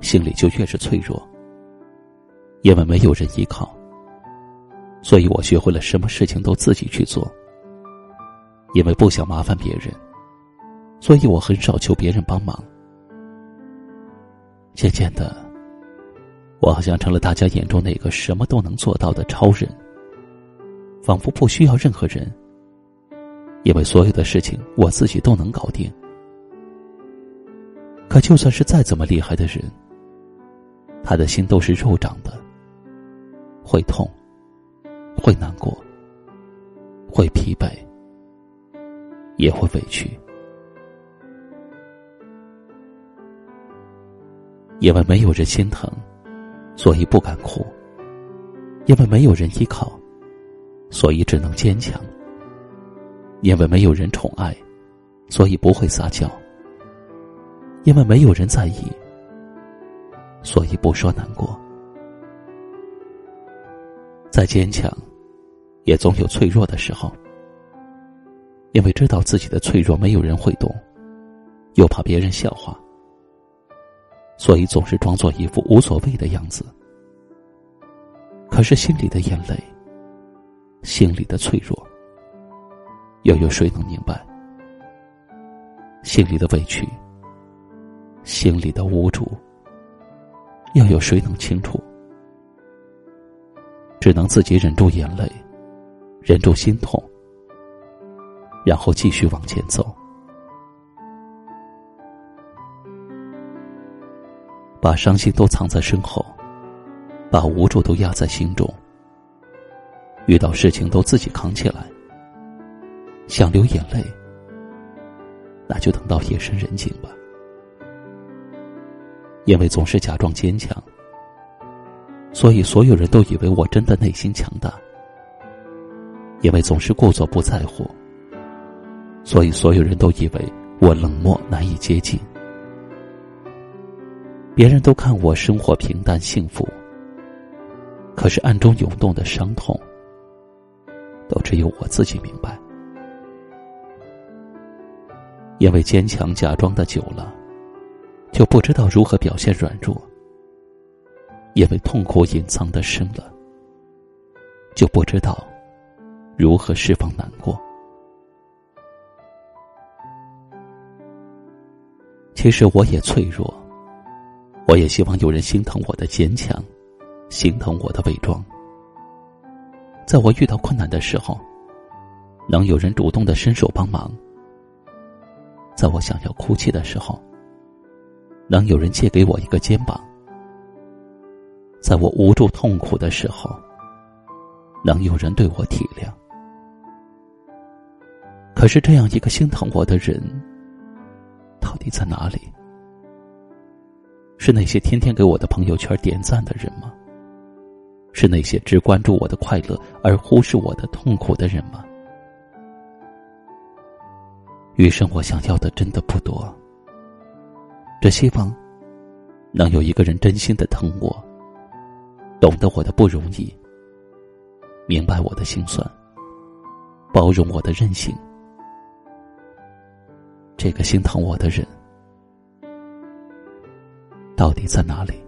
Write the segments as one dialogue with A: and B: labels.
A: 心里就越是脆弱，因为没有人依靠，所以我学会了什么事情都自己去做。因为不想麻烦别人，所以我很少求别人帮忙。渐渐的，我好像成了大家眼中那个什么都能做到的超人，仿佛不需要任何人，因为所有的事情我自己都能搞定。可就算是再怎么厉害的人，他的心都是肉长的，会痛，会难过，会疲惫，也会委屈，因为没有人心疼，所以不敢哭；因为没有人依靠，所以只能坚强；因为没有人宠爱，所以不会撒娇；因为没有人在意。所以不说难过，再坚强，也总有脆弱的时候。因为知道自己的脆弱没有人会懂，又怕别人笑话，所以总是装作一副无所谓的样子。可是心里的眼泪，心里的脆弱，又有谁能明白？心里的委屈，心里的无助。又有谁能清楚？只能自己忍住眼泪，忍住心痛，然后继续往前走，把伤心都藏在身后，把无助都压在心中。遇到事情都自己扛起来，想流眼泪，那就等到夜深人静吧。因为总是假装坚强，所以所有人都以为我真的内心强大。因为总是故作不在乎，所以所有人都以为我冷漠难以接近。别人都看我生活平淡幸福，可是暗中涌动的伤痛，都只有我自己明白。因为坚强假装的久了。就不知道如何表现软弱，因为痛苦隐藏的深了，就不知道如何释放难过。其实我也脆弱，我也希望有人心疼我的坚强，心疼我的伪装。在我遇到困难的时候，能有人主动的伸手帮忙；在我想要哭泣的时候。能有人借给我一个肩膀，在我无助痛苦的时候，能有人对我体谅。可是这样一个心疼我的人，到底在哪里？是那些天天给我的朋友圈点赞的人吗？是那些只关注我的快乐而忽视我的痛苦的人吗？余生我想要的真的不多。只希望能有一个人真心的疼我，懂得我的不容易，明白我的心酸，包容我的任性。这个心疼我的人，到底在哪里？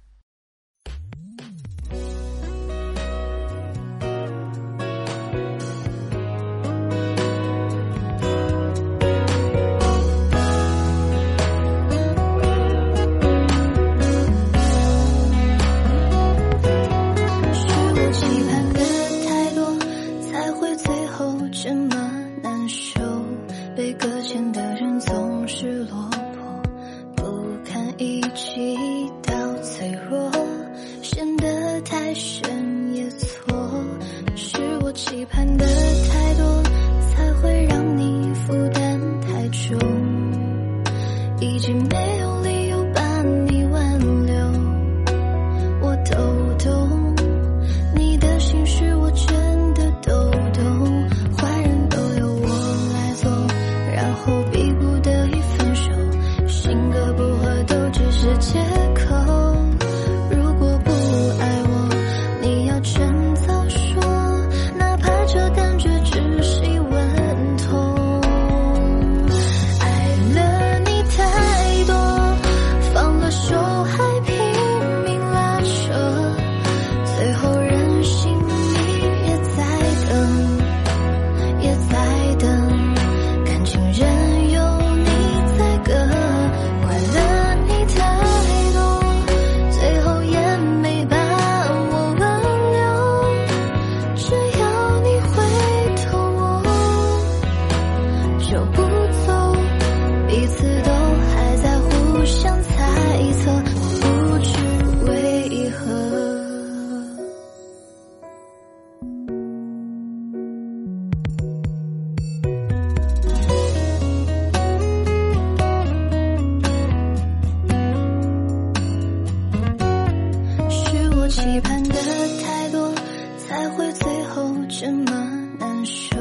B: 期盼的太多才会最后这么难受。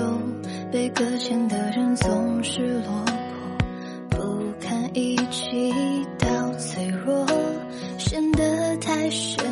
B: 被搁浅的人总是落魄不堪一击到脆弱陷得太深。